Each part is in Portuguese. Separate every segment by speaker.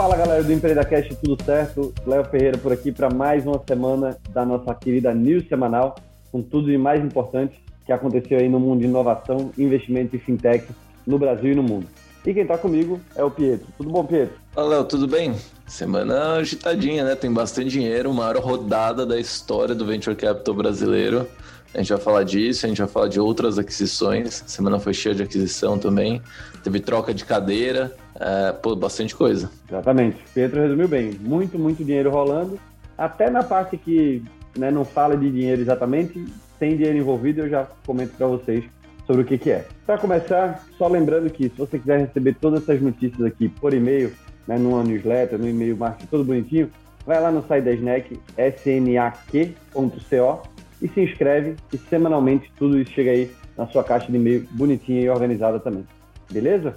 Speaker 1: Fala galera do EmpreendaCast, tudo certo? Léo Ferreira por aqui para mais uma semana da nossa querida News Semanal, com tudo de mais importante que aconteceu aí no mundo de inovação, investimento e fintech no Brasil e no mundo. E quem está comigo é o Pietro. Tudo bom, Pietro?
Speaker 2: Fala, Léo, tudo bem? Semana agitadinha, né? Tem bastante dinheiro, maior rodada da história do Venture Capital brasileiro. A gente vai falar disso, a gente vai falar de outras aquisições. semana foi cheia de aquisição também. Teve troca de cadeira, é, pô, bastante coisa.
Speaker 1: Exatamente. Pedro resumiu bem. Muito, muito dinheiro rolando. Até na parte que né, não fala de dinheiro exatamente, tem dinheiro envolvido, eu já comento para vocês sobre o que, que é. Para começar, só lembrando que se você quiser receber todas essas notícias aqui por e-mail, né, numa newsletter, no e-mail marketing todo bonitinho, vai lá no site da Snack, snac.co e se inscreve e semanalmente tudo isso chega aí na sua caixa de e-mail bonitinha e organizada também. Beleza?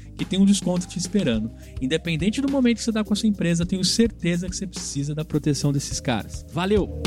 Speaker 3: tem um desconto te esperando. Independente do momento que você está com a sua empresa, tenho certeza que você precisa da proteção desses caras. Valeu!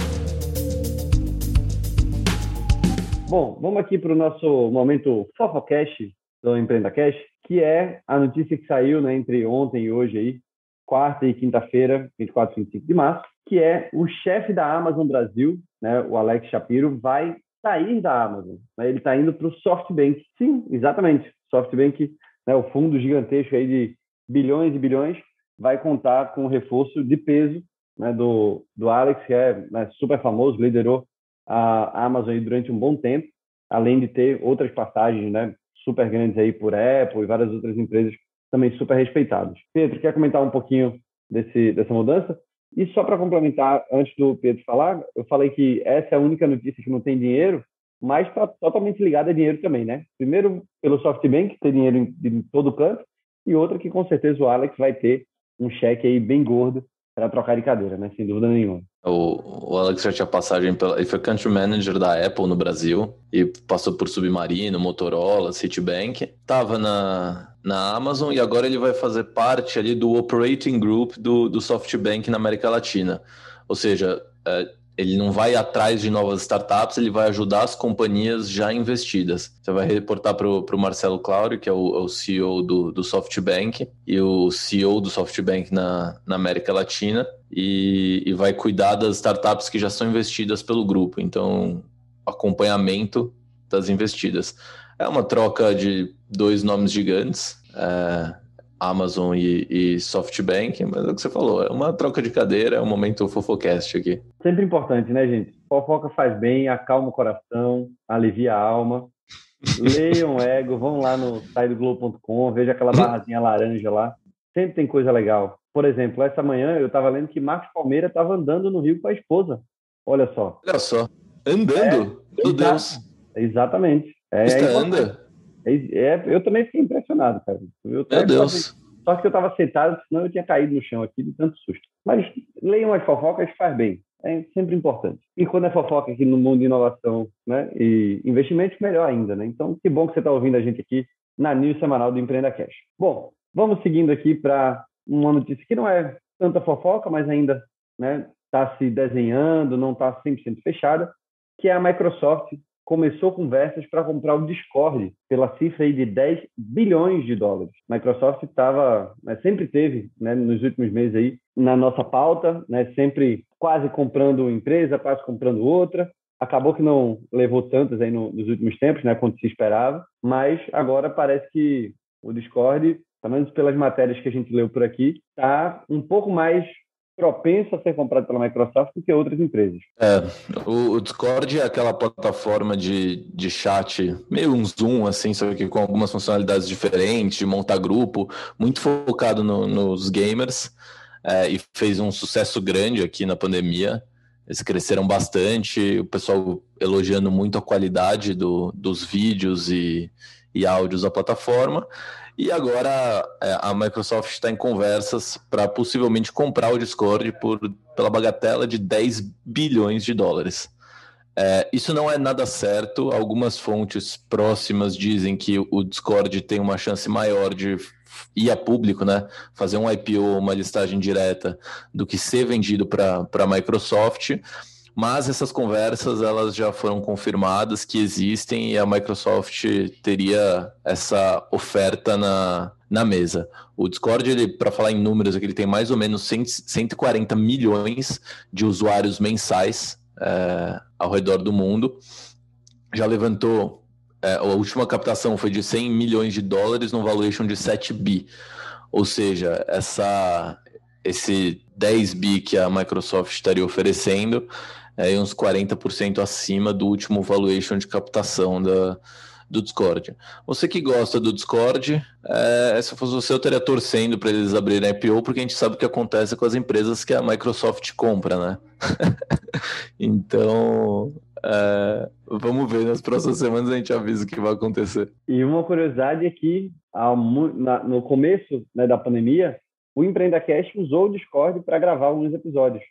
Speaker 1: Bom, vamos aqui para o nosso momento Fofocast do Empreenda Cash, que é a notícia que saiu né, entre ontem e hoje aí, quarta e quinta-feira, 24 e 25 de março, que é o chefe da Amazon Brasil, né, o Alex Shapiro, vai sair da Amazon. Né, ele está indo para o SoftBank. Sim, exatamente. SoftBank né, o fundo gigantesco aí de bilhões e bilhões, vai contar com o reforço de peso né, do, do Alex, que é né, super famoso, liderou a Amazon durante um bom tempo, além de ter outras passagens né, super grandes aí por Apple e várias outras empresas também super respeitadas. Pedro, quer comentar um pouquinho desse, dessa mudança? E só para complementar, antes do Pedro falar, eu falei que essa é a única notícia que não tem dinheiro, mas está totalmente ligado a dinheiro também, né? Primeiro, pelo SoftBank, ter dinheiro em, em todo canto, e outra que com certeza o Alex vai ter um cheque aí bem gordo para trocar de cadeira, né? Sem dúvida nenhuma.
Speaker 2: O, o, Alex já tinha passagem pela. Ele foi country manager da Apple no Brasil e passou por Submarino, Motorola, Citibank. Tava na, na Amazon e agora ele vai fazer parte ali do operating group do, do SoftBank na América Latina. Ou seja, é, ele não vai atrás de novas startups, ele vai ajudar as companhias já investidas. Você vai reportar para o Marcelo Claudio, que é o, é o CEO do, do, SoftBank e o CEO do SoftBank na, na América Latina, e, e vai cuidar das startups que já são investidas pelo grupo. Então, acompanhamento das investidas. É uma troca de dois nomes gigantes. É, Amazon e, e, SoftBank, mas é o que você falou, é uma troca de cadeira, é um momento fofocast aqui.
Speaker 1: Sempre importante, né, gente? Fofoca faz bem, acalma o coração, alivia a alma. Leiam o ego, vão lá no site do Globo.com, veja aquela barrazinha laranja lá. Sempre tem coisa legal. Por exemplo, essa manhã eu estava lendo que Marcos Palmeira estava andando no Rio com a esposa. Olha só.
Speaker 2: Olha só. Andando? É, Meu Deus.
Speaker 1: Exatamente. É,
Speaker 2: Você anda?
Speaker 1: É, é, eu também fiquei impressionado, cara. Eu,
Speaker 2: Meu Deus.
Speaker 1: Só que eu estava sentado, senão eu tinha caído no chão aqui de tanto susto. Mas leiam as fofocas, faz bem. É sempre importante. E quando é fofoca aqui no mundo de inovação né, e investimentos, melhor ainda. Né? Então, que bom que você está ouvindo a gente aqui na News Semanal do Empreenda Cash. Bom, vamos seguindo aqui para uma notícia que não é tanta fofoca, mas ainda está né, tá se desenhando, não está 100% fechada, que é a Microsoft começou conversas para comprar o Discord pela cifra de 10 bilhões de dólares. Microsoft estava, né, sempre teve, né, nos últimos meses aí, na nossa pauta, né, sempre quase comprando empresa, quase comprando outra. Acabou que não levou tantas aí no, nos últimos tempos, né, quanto se esperava, mas agora parece que o Discord, pelo menos pelas matérias que a gente leu por aqui, está um pouco mais propenso a ser comprado pela Microsoft do que outras empresas.
Speaker 2: É, o, Discord é aquela plataforma de, de chat, meio um Zoom, assim, só que com algumas funcionalidades diferentes, montar grupo, muito focado no, nos gamers, é, e fez um sucesso grande aqui na pandemia. Eles cresceram bastante, o pessoal elogiando muito a qualidade do, dos vídeos e, e áudios da plataforma. E agora é, a Microsoft está em conversas para possivelmente comprar o Discord por, pela bagatela de 10 bilhões de dólares. É, isso não é nada certo. Algumas fontes próximas dizem que o Discord tem uma chance maior de ir a público, né? Fazer um IPO, uma listagem direta, do que ser vendido para a Microsoft mas essas conversas elas já foram confirmadas que existem e a Microsoft teria essa oferta na, na mesa. O Discord, para falar em números, ele tem mais ou menos 100, 140 milhões de usuários mensais é, ao redor do mundo. Já levantou, é, a última captação foi de 100 milhões de dólares no valuation de 7 bi. Ou seja, essa, esse 10 bi que a Microsoft estaria oferecendo é, uns 40% acima do último valuation de captação da, do Discord. Você que gosta do Discord, é, se fosse você, eu estaria torcendo para eles abrirem IPO, porque a gente sabe o que acontece com as empresas que a Microsoft compra, né? então, é, vamos ver, nas próximas semanas a gente avisa o que vai acontecer.
Speaker 1: E uma curiosidade é que no começo né, da pandemia, o Empreenda Cash usou o Discord para gravar alguns episódios.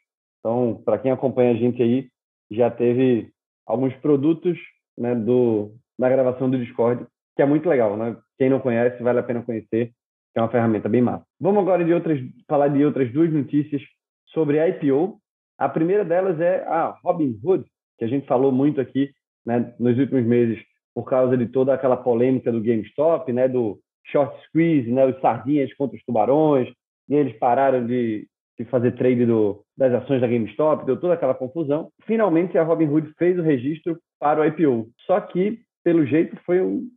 Speaker 1: Então, para quem acompanha a gente aí, já teve alguns produtos né, do, na gravação do Discord, que é muito legal, né? Quem não conhece, vale a pena conhecer, que é uma ferramenta bem massa. Vamos agora de outras, falar de outras duas notícias sobre a IPO. A primeira delas é a Robinhood, que a gente falou muito aqui né, nos últimos meses por causa de toda aquela polêmica do GameStop, né, do short squeeze, né, os sardinhas contra os tubarões, e eles pararam de, de fazer trade do, das ações da GameStop, deu toda aquela confusão. Finalmente, a Robinhood fez o registro para o IPO. Só que, pelo jeito, foi um,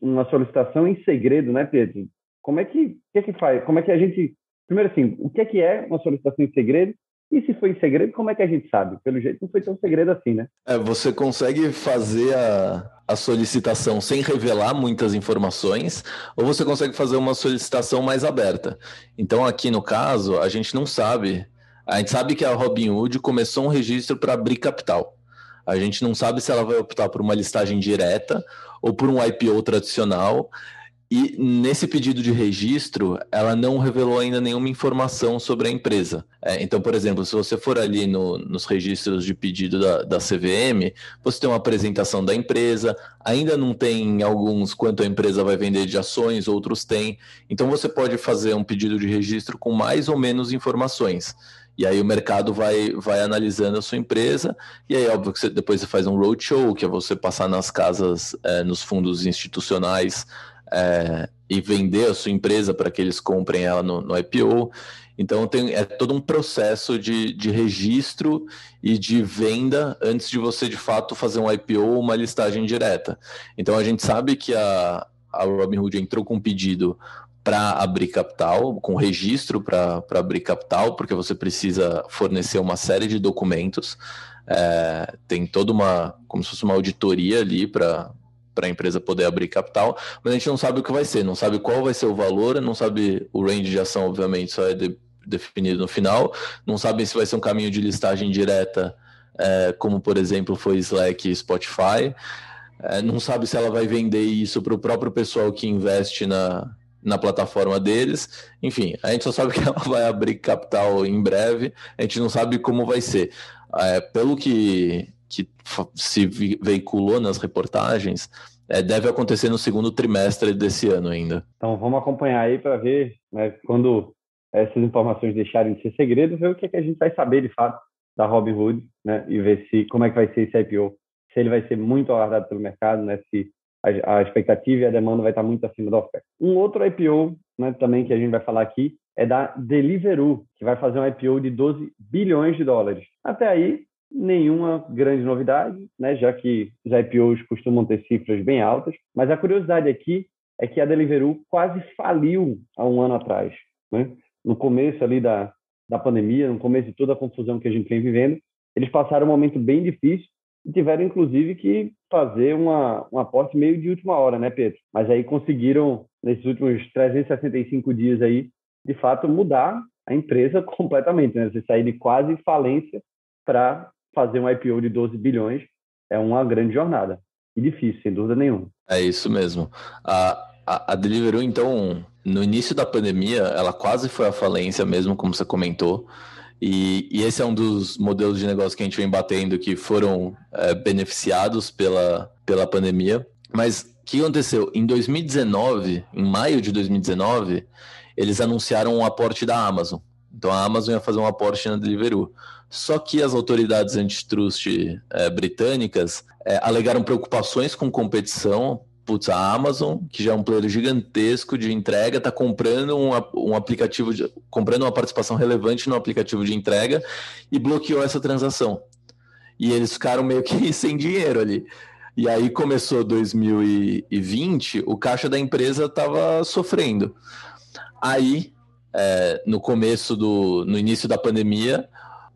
Speaker 1: uma solicitação em segredo, né, Pedro? Como é que, que, é que faz? Como é que a gente... Primeiro, assim, o que é que é uma solicitação em segredo e se foi em segredo, como é que a gente sabe? Pelo jeito não foi tão segredo assim, né?
Speaker 2: É, você consegue fazer a, a solicitação sem revelar muitas informações, ou você consegue fazer uma solicitação mais aberta. Então, aqui no caso, a gente não sabe. A gente sabe que a Robinhood começou um registro para abrir capital. A gente não sabe se ela vai optar por uma listagem direta ou por um IPO tradicional. E nesse pedido de registro, ela não revelou ainda nenhuma informação sobre a empresa. É, então, por exemplo, se você for ali no, nos registros de pedido da, da, CVM, você tem uma apresentação da empresa, ainda não tem alguns quanto a empresa vai vender de ações, outros tem. Então, você pode fazer um pedido de registro com mais ou menos informações. E aí o mercado vai, vai analisando a sua empresa, e aí, óbvio, que você, depois você faz um roadshow, que é você passar nas casas, é, nos fundos institucionais, é, e vender a sua empresa para que eles comprem ela no, no IPO. Então tem, é todo um processo de, de registro e de venda antes de você de fato fazer um IPO ou uma listagem direta. Então a gente sabe que a, a Robinhood entrou com um pedido para abrir capital, com registro para abrir capital, porque você precisa fornecer uma série de documentos. É, tem toda uma, como se fosse uma auditoria ali para para a empresa poder abrir capital, mas a gente não sabe o que vai ser, não sabe qual vai ser o valor, não sabe o range de ação, obviamente, só é de, definido no final, não sabe se vai ser um caminho de listagem direta, é, como por exemplo foi Slack e Spotify, é, não sabe se ela vai vender isso para o próprio pessoal que investe na, na plataforma deles. Enfim, a gente só sabe que ela vai abrir capital em breve, a gente não sabe como vai ser. É, pelo que que se veiculou nas reportagens é, deve acontecer no segundo trimestre desse ano ainda.
Speaker 1: Então vamos acompanhar aí para ver né, quando essas informações deixarem de ser segredo, ver o que, é que a gente vai saber de fato da Robinhood, né, e ver se como é que vai ser esse IPO, se ele vai ser muito aguardado pelo mercado, né, se a, a expectativa e a demanda vai estar muito acima da oferta. Um outro IPO, né, também que a gente vai falar aqui é da Deliveroo, que vai fazer um IPO de 12 bilhões de dólares. Até aí nenhuma grande novidade, né, já que os IPOs costumam ter cifras bem altas, mas a curiosidade aqui é que a Deliveroo quase faliu há um ano atrás. Né? No começo ali da, da pandemia, no começo de toda a confusão que a gente vem vivendo, eles passaram um momento bem difícil e tiveram, inclusive, que fazer uma, um aporte meio de última hora, né, Pedro? Mas aí conseguiram, nesses últimos 365 dias aí, de fato, mudar a empresa completamente, né? Você sair de quase falência para fazer um IPO de 12 bilhões é uma grande jornada. E difícil, sem dúvida nenhuma.
Speaker 2: É isso mesmo. A, a, a Deliveroo, então, no início da pandemia, ela quase foi à falência mesmo, como você comentou. E, e, esse é um dos modelos de negócio que a gente vem batendo que foram é, beneficiados pela, pela pandemia. Mas o que aconteceu? Em 2019, em maio de 2019, eles anunciaram um aporte da Amazon. Então a Amazon ia fazer um aporte na Deliveroo. Só que as autoridades antitrust é, britânicas é, alegaram preocupações com competição putz, a Amazon, que já é um player gigantesco de entrega, está comprando um, um aplicativo, de, comprando uma participação relevante no aplicativo de entrega e bloqueou essa transação. E eles ficaram meio que sem dinheiro ali. E aí começou 2020, o caixa da empresa estava sofrendo. Aí, é, no começo do, no início da pandemia,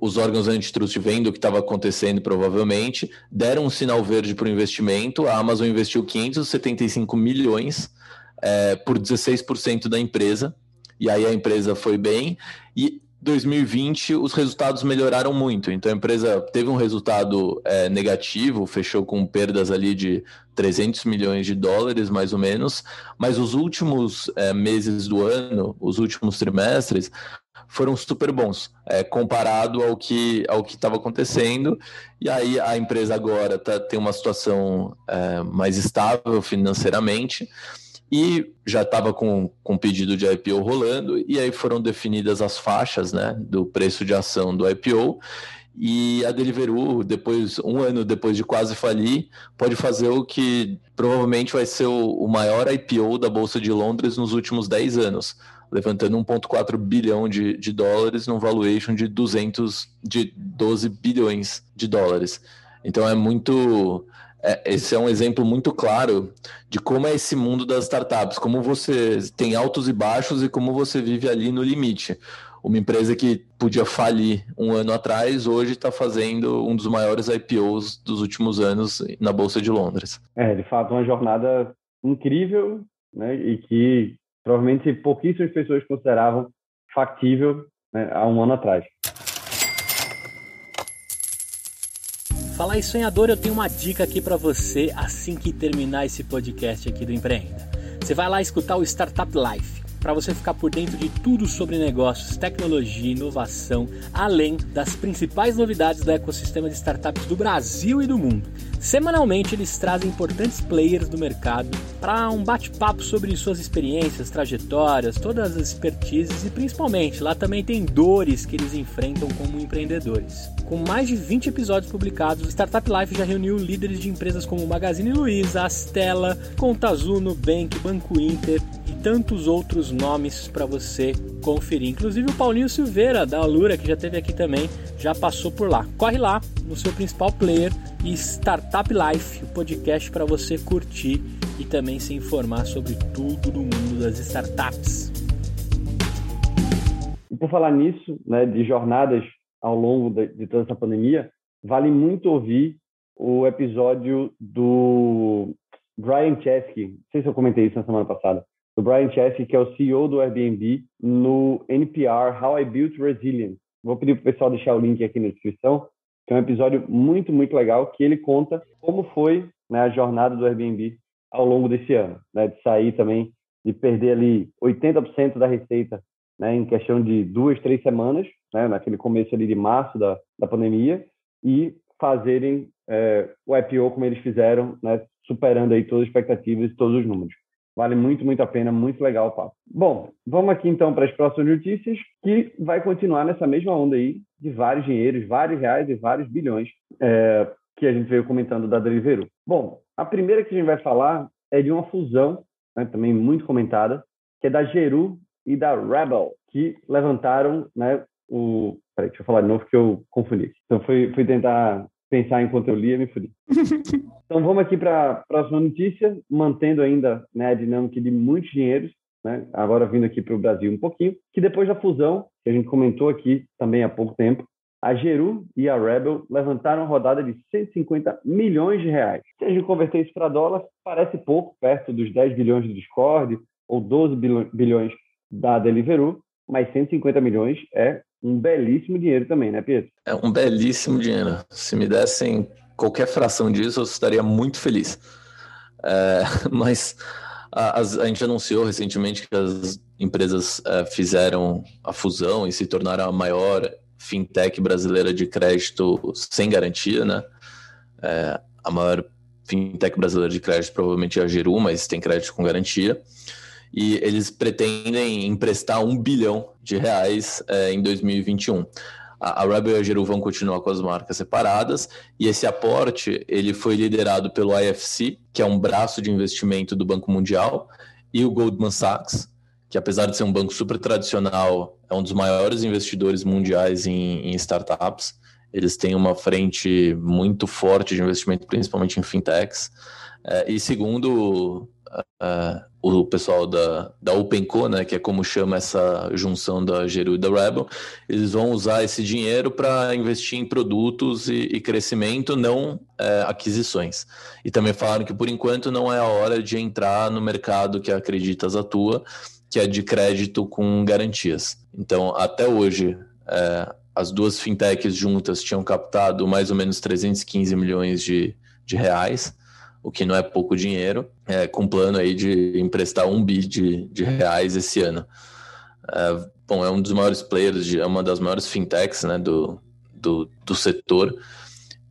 Speaker 2: os órgãos antitrust vendo o que estava acontecendo provavelmente, deram um sinal verde para o investimento, a Amazon investiu 575 milhões é, por 16% da empresa, e aí a empresa foi bem, e 2020 os resultados melhoraram muito, então a empresa teve um resultado é, negativo, fechou com perdas ali de 300 milhões de dólares, mais ou menos, mas os últimos é, meses do ano, os últimos trimestres, foram super bons, é, comparado ao que ao que estava acontecendo. E aí a empresa agora tá, tem uma situação é, mais estável financeiramente e já estava com, com pedido de IPO rolando, e aí foram definidas as faixas né, do preço de ação do IPO. E a Deliveroo, depois, um ano depois de quase falir, pode fazer o que provavelmente vai ser o, o maior IPO da Bolsa de Londres nos últimos 10 anos levantando 1,4 bilhão de, de dólares num valuation de 200, de 12 bilhões de dólares. Então é muito. É, esse é um exemplo muito claro de como é esse mundo das startups, como você tem altos e baixos e como você vive ali no limite. Uma empresa que podia falir um ano atrás, hoje está fazendo um dos maiores IPOs dos últimos anos na Bolsa de Londres.
Speaker 1: É, de fato, uma jornada incrível né, e que provavelmente pouquíssimas pessoas consideravam factível né, há um ano atrás.
Speaker 3: Falar em sonhador, eu tenho uma dica aqui para você assim que terminar esse podcast aqui do Empreenda. Você vai lá escutar o Startup Life para você ficar por dentro de tudo sobre negócios, tecnologia, inovação, além das principais novidades do ecossistema de startups do Brasil e do mundo. Semanalmente eles trazem importantes players do mercado para um bate-papo sobre suas experiências, trajetórias, todas as expertises e principalmente lá também tem dores que eles enfrentam como empreendedores. Com mais de 20 episódios publicados, o Startup Life já reuniu líderes de empresas como Magazine Luiza, Astela, Conta Azul, Nubank, Banco Inter e tantos outros nomes para você conferir. Inclusive o Paulinho Silveira da Alura, que já teve aqui também, já passou por lá. Corre lá no seu principal player e Startup Life, o podcast para você curtir e também se informar sobre tudo do mundo das startups.
Speaker 1: E por falar nisso, né, de jornadas ao longo de, toda essa pandemia, vale muito ouvir o episódio do Brian Chesky, não sei se eu comentei isso na semana passada, do Brian Chesky, que é o CEO do Airbnb, no NPR How I Built Resilience. Vou pedir para o pessoal deixar o link aqui na descrição, que é um episódio muito, muito legal, que ele conta como foi né, a jornada do Airbnb ao longo desse ano, né, de sair também, de perder ali 80% da receita né, em questão de duas, três semanas, né, naquele começo ali de março da, da pandemia, e fazerem é, o IPO como eles fizeram, né, superando aí todas as expectativas e todos os números. Vale muito, muito a pena, muito legal o papo. Bom, vamos aqui então para as próximas notícias, que vai continuar nessa mesma onda aí de vários dinheiros, vários reais e vários bilhões é, que a gente veio comentando da Deliveroo. Bom, a primeira que a gente vai falar é de uma fusão, né, também muito comentada, que é da Geru e da Rebel, que levantaram né, o. Peraí, deixa eu falar de novo que eu confundi. Então, fui, fui tentar pensar enquanto eu lia, me fudi. então, vamos aqui para a próxima notícia, mantendo ainda né, a dinâmica de muitos dinheiros. né, agora vindo aqui para o Brasil um pouquinho, que depois da fusão, que a gente comentou aqui também há pouco tempo, a Geru e a Rebel levantaram uma rodada de 150 milhões de reais. Se a gente converter isso para dólar, parece pouco, perto dos 10 bilhões do Discord ou 12 bilhões da Deliveroo, mas 150 milhões é um belíssimo dinheiro também, né, Pedro?
Speaker 2: É um belíssimo dinheiro. Se me dessem qualquer fração disso, eu estaria muito feliz. É, mas a, a, gente anunciou recentemente que as empresas é, fizeram a fusão e se tornaram a maior fintech brasileira de crédito sem garantia, né? É, a maior fintech brasileira de crédito provavelmente é a Geru, mas tem crédito com garantia. E eles pretendem emprestar um bilhão de reais é, em 2021. A, Rebel e a Geru vão continuar com as marcas separadas e esse aporte ele foi liderado pelo IFC, que é um braço de investimento do Banco Mundial, e o Goldman Sachs, que apesar de ser um banco super tradicional, é um dos maiores investidores mundiais em, em startups. Eles têm uma frente muito forte de investimento, principalmente em fintechs. É, e segundo uh, o pessoal da, da OpenCo, né, que é como chama essa junção da Geru e da Rebel, eles vão usar esse dinheiro para investir em produtos e, e crescimento, não é, aquisições. E também falaram que por enquanto não é a hora de entrar no mercado que Acreditas atua, que é de crédito com garantias. Então, até hoje, é, as duas fintechs juntas tinham captado mais ou menos 315 milhões de, de reais, o que não é pouco dinheiro, é, com plano aí de emprestar um bi de, de reais esse ano. É, bom, é um dos maiores players, de, é uma das maiores fintechs né, do, do, do setor,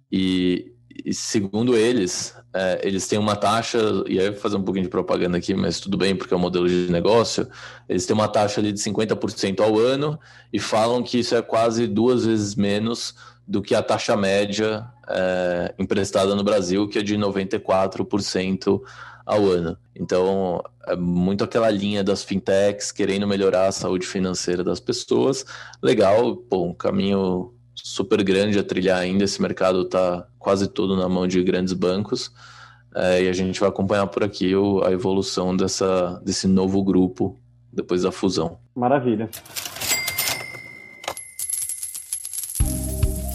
Speaker 2: e, e segundo eles, é, eles têm uma taxa, e aí eu vou fazer um pouquinho de propaganda aqui, mas tudo bem, porque é um modelo de negócio. Eles têm uma taxa ali de 50% ao ano e falam que isso é quase duas vezes menos do que a taxa média é, emprestada no Brasil, que é de 94% ao ano. Então, é muito aquela linha das fintechs querendo melhorar a saúde financeira das pessoas. Legal, pô, um caminho super grande a trilhar ainda. Esse mercado está quase todo na mão de grandes bancos. É, e a gente vai acompanhar por aqui o, a evolução dessa, desse novo grupo depois da fusão.
Speaker 1: Maravilha.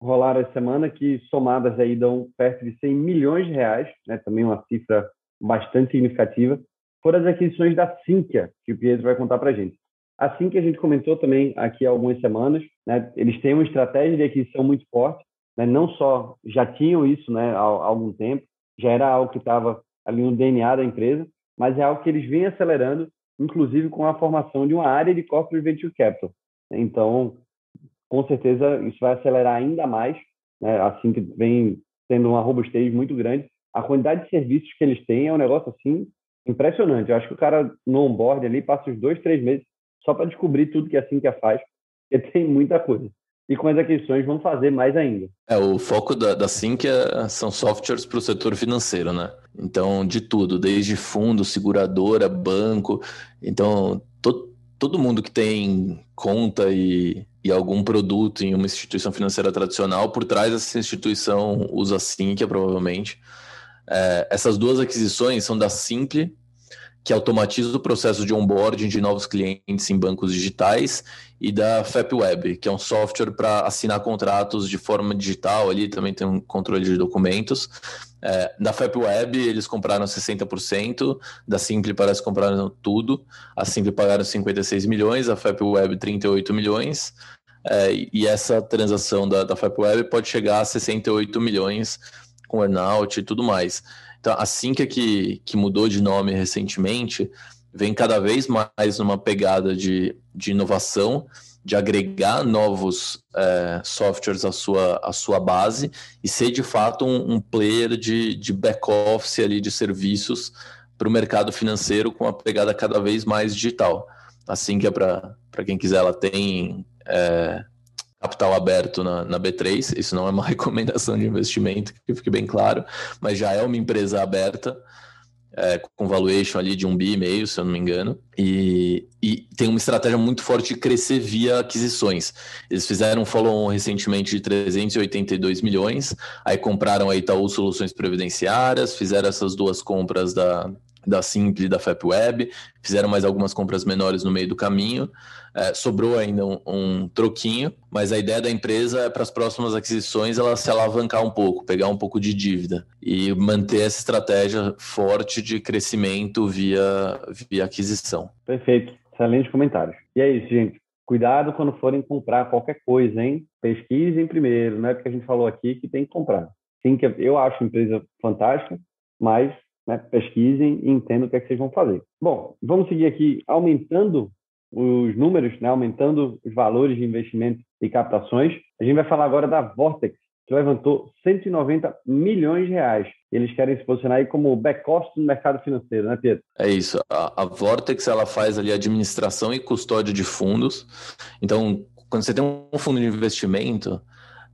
Speaker 1: rolaram essa semana, que somadas aí dão perto de 100 milhões de reais, né, também uma cifra bastante significativa, foram as aquisições da Sinqia, que o Pietro vai contar para a gente. A Sinqia a gente comentou também aqui há algumas semanas, né, eles têm uma estratégia de aquisição muito forte, né, não só já tinham isso né, há, há algum tempo, já era algo que estava ali no DNA da empresa, mas é algo que eles vêm acelerando, inclusive com a formação de uma área de corporate venture capital. Então, com certeza isso vai acelerar ainda mais, né? assim que vem tendo uma robustez muito grande. A quantidade de serviços que eles têm é um negócio assim impressionante. Eu acho que o cara no onboard ali passa uns dois, três meses só para descobrir tudo que a Sinqia faz, porque tem muita coisa. E com as aquisições vão fazer mais ainda.
Speaker 2: É, o foco da, da Sinqia são softwares para o setor financeiro, né? Então, de tudo, desde fundo, seguradora, banco. Então, to, todo mundo que tem conta e e algum produto em uma instituição financeira tradicional, por trás dessa instituição usa Sinqia, provavelmente. É, essas duas aquisições são da Simple, que automatiza o processo de onboarding de novos clientes em bancos digitais, e da FapWeb, que é um software para assinar contratos de forma digital, ali também tem um controle de documentos. É, da FapWeb, eles compraram 60%, da Simple parece que compraram tudo. A Simple pagaram 56 milhões, a FapWeb 38 milhões. É, e essa transação da, da FapWeb pode chegar a 68 milhões com earnout e tudo mais. Então, assim que, que, que mudou de nome recentemente, vem cada vez mais numa pegada de, de inovação, de agregar novos é, softwares à sua, à sua base e ser de fato um, um player de, de back-office ali de serviços para o mercado financeiro com uma pegada cada vez mais digital. Assim que é para quem quiser, ela tem é, capital aberto na, na, B3. Isso não é uma recomendação de investimento, que fique bem claro, mas já é uma empresa aberta é, com valuation ali de um bi e meio, se eu não me engano, e, e tem uma estratégia muito forte de crescer via aquisições. Eles fizeram um follow-on recentemente de 382 milhões, aí compraram a Itaú Soluções Previdenciárias, fizeram essas duas compras da, da Simple e da FapWeb, fizeram mais algumas compras menores no meio do caminho, é, sobrou ainda um, um, troquinho, mas a ideia da empresa é para as próximas aquisições ela se alavancar um pouco, pegar um pouco de dívida e manter essa estratégia forte de crescimento via, via aquisição.
Speaker 1: Perfeito, excelente comentários. E é isso, gente. Cuidado quando forem comprar qualquer coisa, hein? Pesquisem primeiro, não é porque a gente falou aqui que tem que comprar. Sim, que eu acho a empresa fantástica, mas né, pesquisem e entendam o que é que vocês vão fazer. Bom, vamos seguir aqui aumentando os números, né, aumentando os valores de investimento e captações. A gente vai falar agora da Vortex, que levantou 190 milhões de reais. Eles querem se posicionar aí como back-office no mercado financeiro, né, Pedro?
Speaker 2: É isso. A, a Vortex ela faz ali administração e custódia de fundos. Então, quando você tem um fundo de investimento,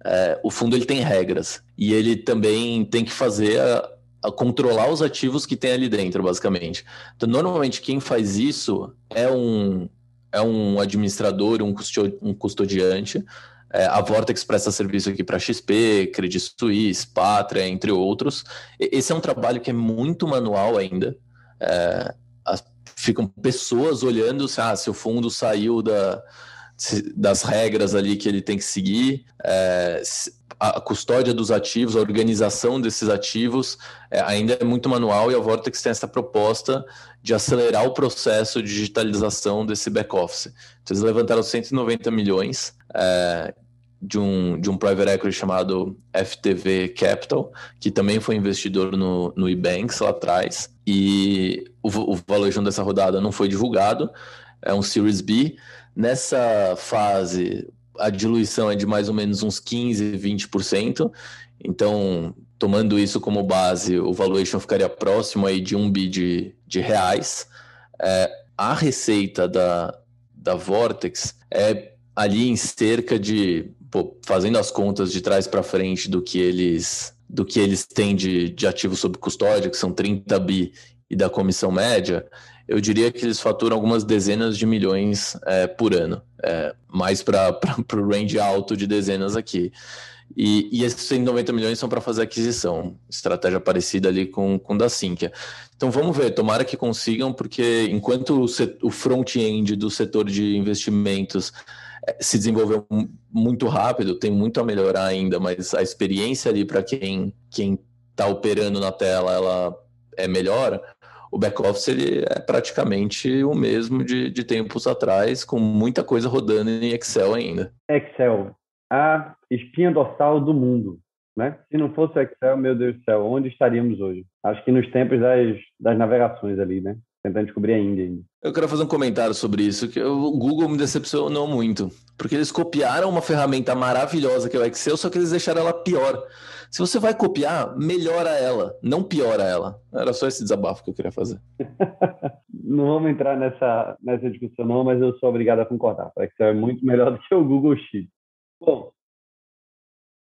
Speaker 2: é, o fundo ele tem regras e ele também tem que fazer a, a controlar os ativos que tem ali dentro, basicamente. Então, normalmente quem faz isso é um é um administrador, um, um custodiante. É, a Vortex presta serviço aqui para XP, Credit Suisse, Pátria, entre outros. Esse é um trabalho que é muito manual ainda. É, as, ficam pessoas olhando se, ah, se o fundo saiu da, das regras ali que ele tem que seguir, é, a custódia dos ativos, a organização desses ativos é, ainda é muito manual e a Vortex tem essa proposta de acelerar o processo de digitalização desse back-office. Então, eles levantaram 190 milhões é, de, um, de um private equity chamado FTV Capital, que também foi investidor no, no eBanks lá atrás, e o, o valuation dessa rodada não foi divulgado, é um Series B. Nessa fase, a diluição é de mais ou menos uns 15, 20%. Então, tomando isso como base, o valuation ficaria próximo aí de um bi de, de reais. É, a receita da, da Vortex é ali em cerca de, pô, fazendo as contas de trás para frente do que eles do que eles têm de, de ativo sob custódia, que são 30 bi, e da comissão média, eu diria que eles faturam algumas dezenas de milhões é, por ano, é, mais para o range alto de dezenas aqui. E, e esses 190 milhões são para fazer aquisição, estratégia parecida ali com, com da Sinqia. Então vamos ver, tomara que consigam, porque enquanto o, o front-end do setor de investimentos é, se desenvolveu muito rápido, tem muito a melhorar ainda, mas a experiência ali para quem quem está operando na tela, ela é melhor o back-office é praticamente o mesmo de, de tempos atrás, com muita coisa rodando em Excel ainda.
Speaker 1: Excel, a espinha dorsal do mundo. Né? Se não fosse o Excel, meu Deus do céu, onde estaríamos hoje? Acho que nos tempos das, das navegações ali, né? tentando descobrir ainda, ainda.
Speaker 2: Eu quero fazer um comentário sobre isso, que o Google me decepcionou muito, porque eles copiaram uma ferramenta maravilhosa que é o Excel, só que eles deixaram ela pior. Se você vai copiar, melhora ela, não piora ela. Era só esse desabafo que eu queria fazer.
Speaker 1: não vamos entrar nessa, nessa discussão não, mas eu sou obrigado a concordar. O Excel é muito melhor do que o Google Sheet. Bom,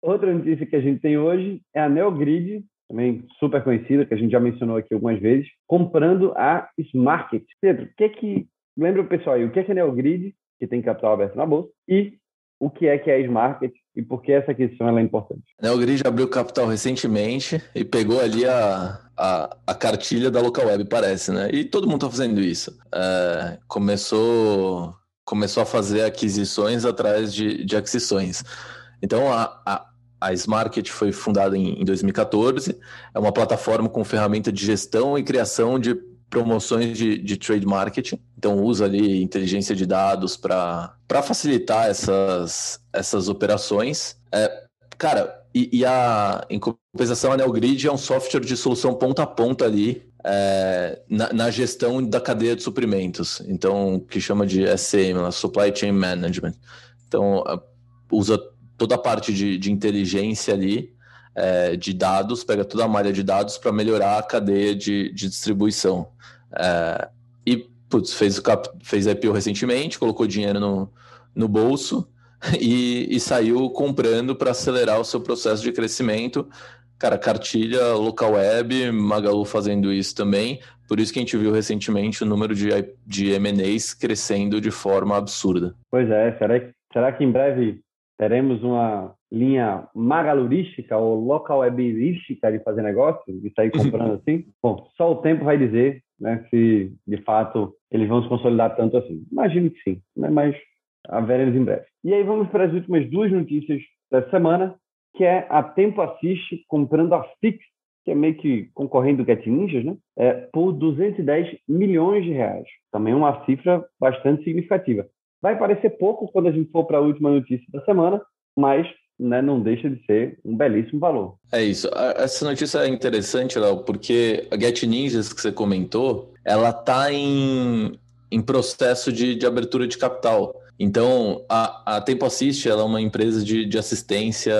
Speaker 1: outra notícia que a gente tem hoje é a Neogrid, também super conhecida, que a gente já mencionou aqui algumas vezes, comprando a Smarket. Pedro, o que é que. Lembra o pessoal aí, o que é que é a Neogrid, que tem capital aberto na bolsa, e o que é que é a Smarket e por que essa aquisição é importante.
Speaker 2: A Neogrid abriu capital recentemente e pegou ali a, a, a, cartilha da local web, parece, né? E todo mundo está fazendo isso. É, começou, começou a fazer aquisições atrás de, de aquisições. Então, a, a, a Smarket foi fundada em 2014, é uma plataforma com ferramenta de gestão e criação de promoções de, de trade marketing. Então, usa ali inteligência de dados para facilitar essas, essas operações. É, cara, e, e, a, em compensação, a NeoGrid é um software de solução ponta a ponta ali é, na, na, gestão da cadeia de suprimentos. Então, que chama de SM, Supply Chain Management. Então, usa toda a parte de, de inteligência ali, é, de dados, pega toda a malha de dados para melhorar a cadeia de, de distribuição. É, e putz, fez, o cap, fez IPO recentemente, colocou dinheiro no, no bolso e, e saiu comprando para acelerar o seu processo de crescimento. Cara, cartilha, local web, Magalu fazendo isso também. Por isso que a gente viu recentemente o número de, de M&As crescendo de forma absurda.
Speaker 1: Pois é, será que, será que em breve teremos uma linha magalurística ou local webirística de fazer negócio, de sair comprando assim? Bom, só o tempo vai dizer né, se de fato eles vão se consolidar tanto assim. Imagino que sim, né, mas veremos em breve. E aí vamos para as últimas duas notícias da semana, que é a Tempo Assiste comprando a Fix, que é meio que concorrendo do Get Ninjas, né? É, por 210 milhões de reais. Também uma cifra bastante significativa. Vai parecer pouco quando a gente for para a última notícia da semana, mas né, não deixa de ser um belíssimo valor.
Speaker 2: É isso. Essa notícia é interessante, Léo, porque a Get Ninjas que você comentou, ela está em, em processo de, de abertura de capital. Então, a, a Tempo Assist ela é uma empresa de, de assistência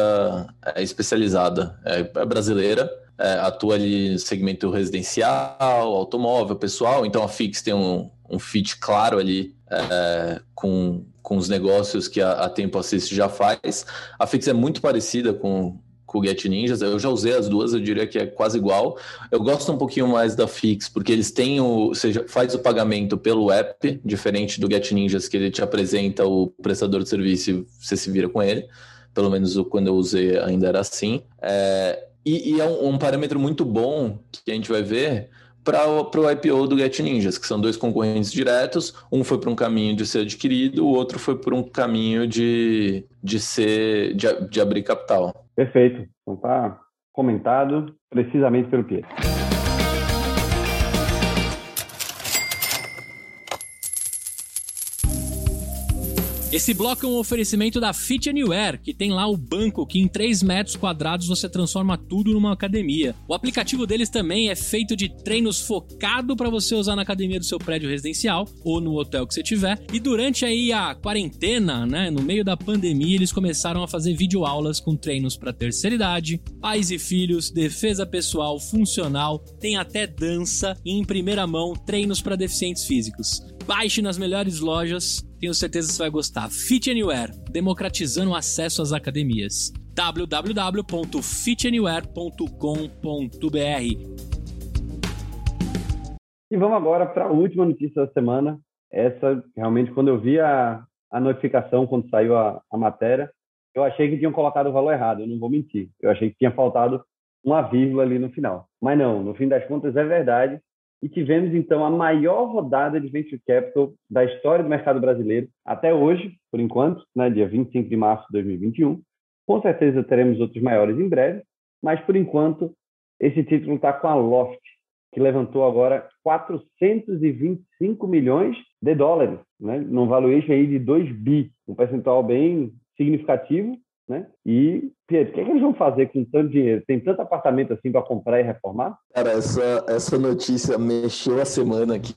Speaker 2: é, especializada, é, é brasileira, é, atua ali no segmento residencial, automóvel, pessoal. Então, a Fix tem um, um fit claro ali é, com, com os negócios que a, a Tempo Assist já faz. A Fix é muito parecida com, com o Get Ninjas. Eu já usei as duas, eu diria que é quase igual. Eu gosto um pouquinho mais da Fix, porque eles têm o. Seja, faz o pagamento pelo app, diferente do Get Ninjas, que ele te apresenta o prestador de serviço e você se vira com ele. Pelo menos quando eu usei ainda era assim. É, e, e, é um, um parâmetro muito bom que a gente vai ver para o IPO do Get Ninjas, que são dois concorrentes diretos. Um foi para um caminho de ser adquirido, o outro foi por um caminho de, de ser de, de abrir capital.
Speaker 1: Perfeito. Então tá comentado precisamente pelo Pietro.
Speaker 3: Esse bloco é um oferecimento da Fit Anywhere, que tem lá o banco que em 3 metros quadrados você transforma tudo numa academia. O aplicativo deles também é feito de treinos focado para você usar na academia do seu prédio residencial ou no hotel que você tiver. E durante aí a quarentena, né, no meio da pandemia, eles começaram a fazer videoaulas com treinos para terceira idade, pais e filhos, defesa pessoal, funcional, tem até dança e em primeira mão treinos para deficientes físicos. Baixe nas melhores lojas, tenho certeza que você vai gostar. Fit Anywhere, democratizando o acesso às academias. www.fitanywhere.com.br
Speaker 1: E vamos agora para a última notícia da semana. Essa, realmente, quando eu vi a, a notificação, quando saiu a, a matéria, eu achei que tinham colocado o valor errado, eu não vou mentir. Eu achei que tinha faltado uma vírgula ali no final. Mas não, no fim das contas é verdade e tivemos então a maior rodada de venture capital da história do mercado brasileiro até hoje, por enquanto, né, dia 25 de março de 2021. Com certeza teremos outros maiores em breve, mas por enquanto esse título está com a Loft, que levantou agora 425 milhões de dólares, né, num valuation aí de 2 bi, um percentual bem significativo né? E, Pedro, o que, é que eles vão fazer com tanto dinheiro? Tem tanto apartamento assim para comprar e reformar?
Speaker 2: Cara, essa, essa notícia mexeu a semana aqui.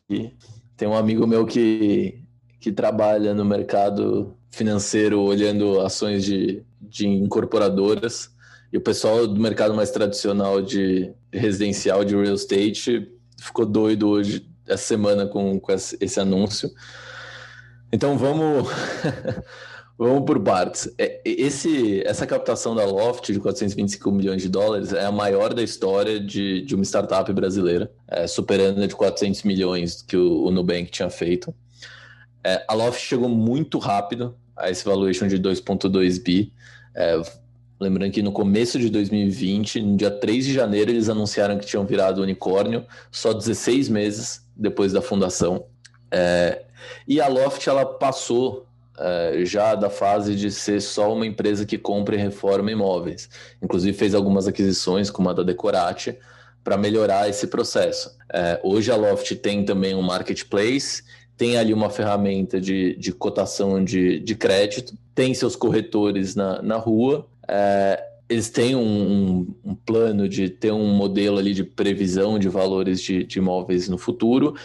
Speaker 2: Tem um amigo meu que, que trabalha no mercado financeiro olhando ações de, de incorporadoras. E o pessoal do mercado mais tradicional de residencial, de real estate, ficou doido hoje, essa semana, com, com esse anúncio. Então vamos. Vamos por partes. É, esse, essa captação da Loft de 425 milhões de dólares é a maior da história de, de uma startup brasileira, é, superando a de 400 milhões que o, o Nubank tinha feito. É, a Loft chegou muito rápido a esse valuation de 2,2 bi. É, lembrando que no começo de 2020, no dia 3 de janeiro, eles anunciaram que tinham virado unicórnio, só 16 meses depois da fundação. É, e a Loft ela passou uh, já da fase de ser só uma empresa que compra e reforma imóveis. Inclusive fez algumas aquisições, como a da Decorate, para melhorar esse processo. Uh, hoje a Loft tem também um marketplace, tem ali uma ferramenta de, de cotação de, de crédito, tem seus corretores na, na rua. Uh, eles têm um, um, um, plano de ter um modelo ali de previsão de valores de, de imóveis no futuro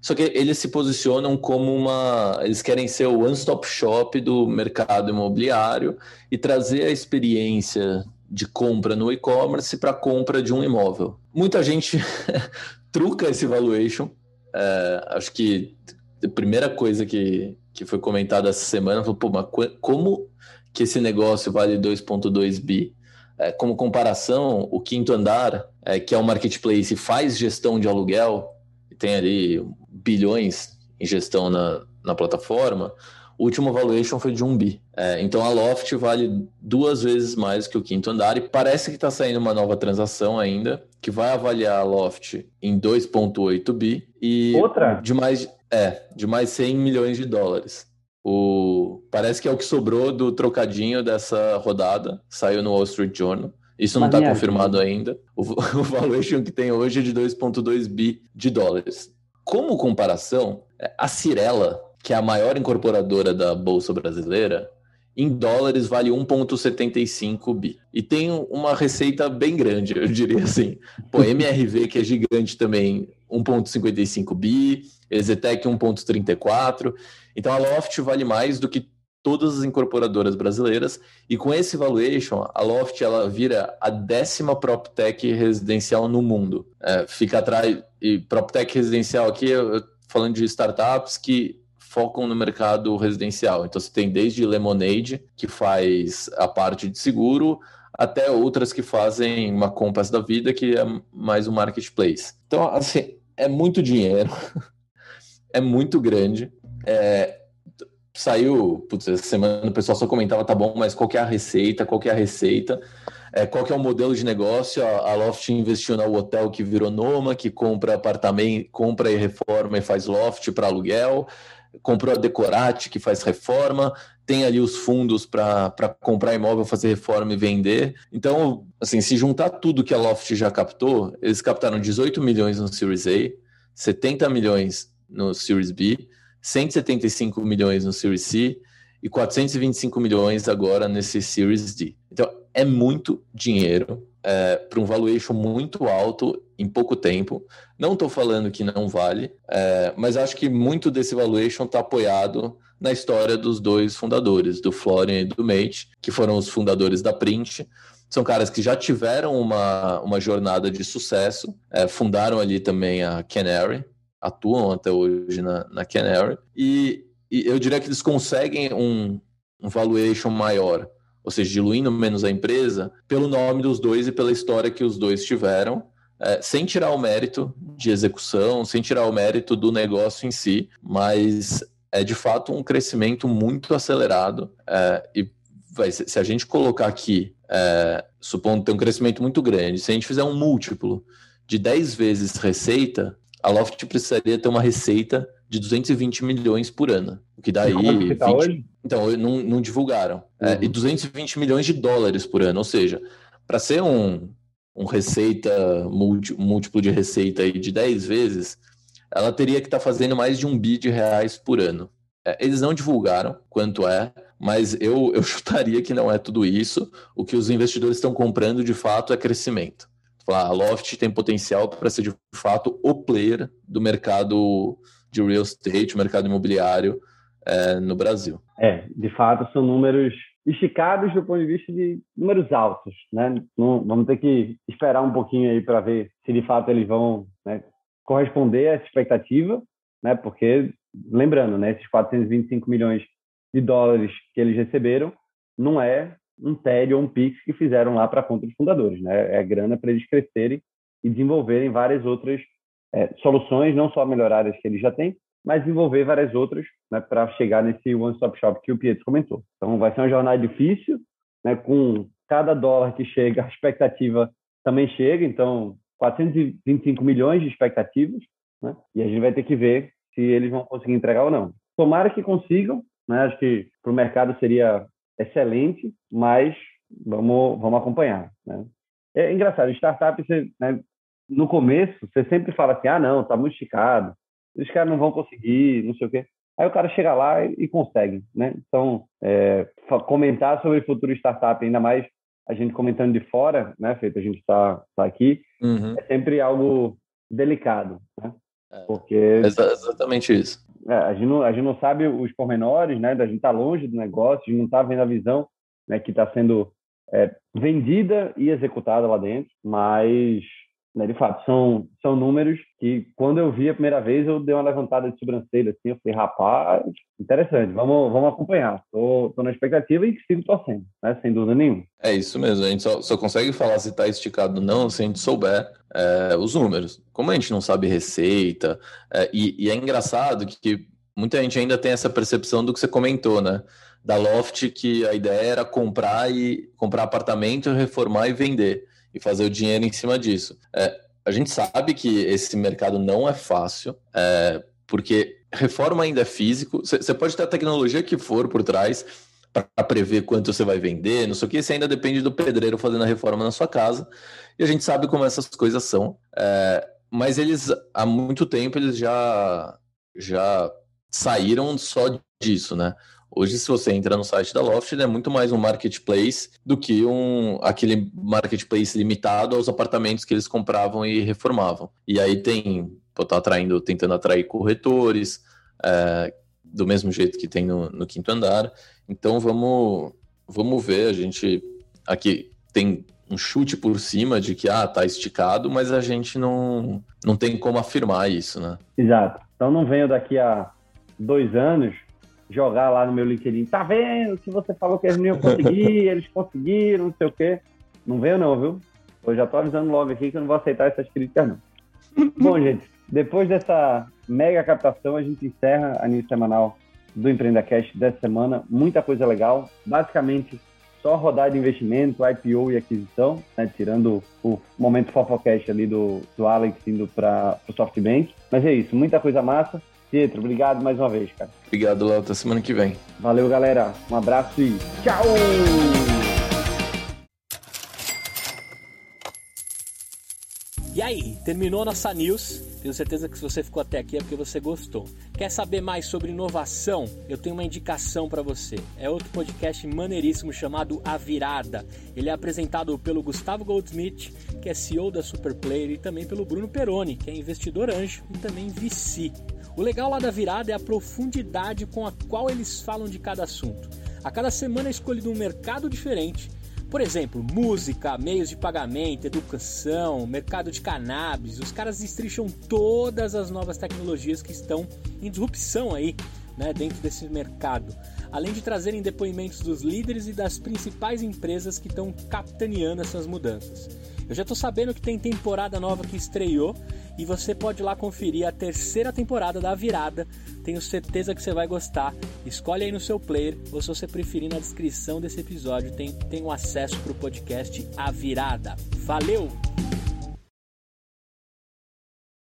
Speaker 2: só que eles se posicionam como uma. Eles querem ser o one-stop shop do mercado imobiliário e trazer a experiência de compra no e-commerce para compra de um imóvel. Muita gente truca esse valuation. É, acho que a primeira coisa que, que foi comentada essa semana foi, pô, mas como que esse negócio vale 2,2 bi? É, como comparação, o quinto andar, é, que é um marketplace, faz gestão de aluguel, tem ali bilhões em gestão na, na plataforma, o último valuation foi de um bi. É, então a Loft vale duas vezes mais que o quinto andar e parece que está saindo uma nova transação ainda que vai avaliar a Loft em 2,8 bi e
Speaker 1: outra
Speaker 2: de mais é de mais 100 milhões de dólares. O parece que é o que sobrou do trocadinho dessa rodada, saiu no Wall Street Journal. Isso não está confirmado ainda. O, o valuation que tem hoje é de 2,2 bi de dólares. Como comparação, a Cirela que é a maior incorporadora da Bolsa Brasileira, em dólares vale 1,75 bi. E tem uma receita bem grande, eu diria assim. Pô, MRV, que é gigante também, 1,55 bi, Exetec 1,34. Então a Loft vale mais do que todas as incorporadoras brasileiras. E com esse valuation, a Loft ela vira a décima PropTech residencial no mundo. É, fica atrás. E PropTech residencial aqui, eu, falando de startups que focam no mercado residencial. Então você tem desde Lemonade, que faz a parte de seguro, até outras que fazem uma Compass da vida, que é mais um marketplace. Então, assim, é muito dinheiro, é muito grande. É, saiu, putz, essa semana o pessoal só comentava, tá bom, mas qual é a receita, qual é a receita? É, qual que é o modelo de negócio? A, a Loft investiu no hotel que virou Noma, que compra apartamento, compra e reforma e faz loft para aluguel comprou a Decorate, que faz reforma, tem ali os fundos para comprar imóvel, fazer reforma e vender. Então, assim, se juntar tudo que a Loft já captou, eles captaram 18 milhões no Series A, 70 milhões no Series B, 175 milhões no Series C e 425 milhões agora nesse Series D. Então, é muito dinheiro é, para um valuation muito alto em pouco tempo. Não estou falando que não vale, é, mas acho que muito desse valuation está apoiado na história dos dois fundadores, do Florian e do Mate, que foram os fundadores da Print. São caras que já tiveram uma, uma jornada de sucesso, é, fundaram ali também a Canary, atuam até hoje na, na Canary, e, e eu diria que eles conseguem um, um valuation maior ou seja, diluindo menos a empresa, pelo nome dos dois e pela história que os dois tiveram, é, sem tirar o mérito de execução, sem tirar o mérito do negócio em si, mas é de fato um crescimento muito acelerado é, e vai, se a gente colocar aqui, é, supondo ter um crescimento muito grande, se a gente fizer um múltiplo de 10 vezes receita, a Loft precisaria ter uma receita de 220 milhões por ano. O que daí. E tá 20... Então, não, não divulgaram. Uhum. É, e 220 milhões de dólares por ano. Ou seja, para ser um, um receita, múltiplo de receita aí de 10 vezes, ela teria que estar tá fazendo mais de um bi de reais por ano. É, eles não divulgaram quanto é, mas eu, eu chutaria que não é tudo isso. O que os investidores estão comprando de fato é crescimento. A Loft tem potencial para ser de fato o player do mercado de real estate, o mercado imobiliário é, no Brasil.
Speaker 1: É, de fato, são números esticados do ponto de vista de números altos, né? Não, vamos ter que esperar um pouquinho aí para ver se de fato eles vão né, corresponder a essa expectativa, né? Porque lembrando, né, esses 425 milhões de dólares que eles receberam não é um TED ou um PIX que fizeram lá para a conta dos fundadores, né? É grana para eles crescerem e desenvolverem várias outras é, soluções, não só melhorar as que ele já tem, mas desenvolver várias outras né, para chegar nesse one-stop shop que o Pietro comentou. Então, vai ser uma jornada difícil, né, com cada dólar que chega, a expectativa também chega, então 425 milhões de expectativas, né, e a gente vai ter que ver se eles vão conseguir entregar ou não. Tomara que consigam, né, acho que para o mercado seria excelente, mas vamos, vamos acompanhar. Né. É engraçado, startup, você, né, no começo, você sempre fala assim, ah, não, tá muito esticado, os caras não vão conseguir, não sei o quê. Aí o cara chega lá e, e consegue, né? Então, é, comentar sobre futuro startup, ainda mais a gente comentando de fora, né, Feito, a gente está tá aqui, uhum. é sempre algo delicado, né?
Speaker 2: É, Porque... exatamente isso.
Speaker 1: É, a, gente não, a gente não sabe os pormenores, né? A gente está longe do negócio, a gente não está vendo a visão né, que está sendo é, vendida e executada lá dentro, mas Né, de fato, são, são números que, quando eu vi a primeira vez, eu dei uma levantada de sobrancelha, assim, eu falei, rapaz, interessante, vamos, vamos acompanhar. Tô na expectativa e sigo torcendo, né, sem dúvida nenhuma.
Speaker 2: É isso mesmo, a gente só, só consegue falar se está esticado ou não se a gente souber é, os números. Como a gente não sabe receita, é, e, e é engraçado que, que muita gente ainda tem essa percepção do que você comentou, né? Da Loft, que a ideia era comprar e comprar apartamento, reformar e vender e fazer o dinheiro em cima disso. É, a gente sabe que esse mercado não é fácil, é, porque reforma ainda é físico. Você pode ter a tecnologia que for por trás para prever quanto você vai vender, não sei o que, isso ainda depende do pedreiro fazendo a reforma na sua casa. E a gente sabe como essas coisas são. É, mas eles, há muito tempo, eles já, já saíram só disso, né? Hoje, se você entra no site da Loft, é muito mais um marketplace do que um aquele marketplace limitado aos apartamentos que eles compravam e reformavam. E aí tem, tá atraindo, tentando atrair corretores, é, do mesmo jeito que tem no, no quinto andar. Então vamos, vamos ver. A gente aqui tem um chute por cima de que ah, tá esticado, mas a gente não, não tem como afirmar isso, né?
Speaker 1: Exato. Então não venho daqui a dois anos jogar lá no meu LinkedIn. Tá vendo que você falou que eles não iam conseguir, eles conseguiram, não sei o quê. Não veio não, viu? Eu já tô avisando logo aqui que eu não vou aceitar essas críticas, não. Bom, gente, depois dessa mega captação, a gente encerra a news semanal do Empreenda Cash dessa semana. Muita coisa legal. Basicamente, só rodar de investimento, IPO e aquisição, né? tirando o momento Fofocast ali do, do Alex indo para o SoftBank. Mas é isso, muita coisa massa. Pietro, obrigado mais uma vez, cara.
Speaker 2: Obrigado, Léo. Até semana que vem.
Speaker 1: Valeu, galera. Um abraço e tchau!
Speaker 3: E aí, terminou nossa news? Tenho certeza que se você ficou até aqui é porque você gostou. Quer saber mais sobre inovação? Eu tenho uma indicação para você. É outro podcast maneiríssimo chamado A Virada. Ele é apresentado pelo Gustavo Goldsmith, que é CEO da Superplayer, e também pelo Bruno Peroni, que é investidor anjo e também VC. O legal lá da virada é a profundidade com a qual eles falam de cada assunto. A cada semana é escolhido um mercado diferente. Por exemplo, música, meios de pagamento, educação, mercado de cannabis. Os caras destricham todas as novas tecnologias que estão em disrupção aí, né, dentro desse mercado. Além de trazerem depoimentos dos líderes e das principais empresas que estão capitaneando essas mudanças. Eu já estou sabendo que tem temporada nova que estreou e você pode lá conferir a terceira temporada da Virada. Tenho certeza que você vai gostar. Escolhe aí no seu player ou se você preferir na descrição desse episódio tem, tem um acesso para o podcast A Virada. Valeu!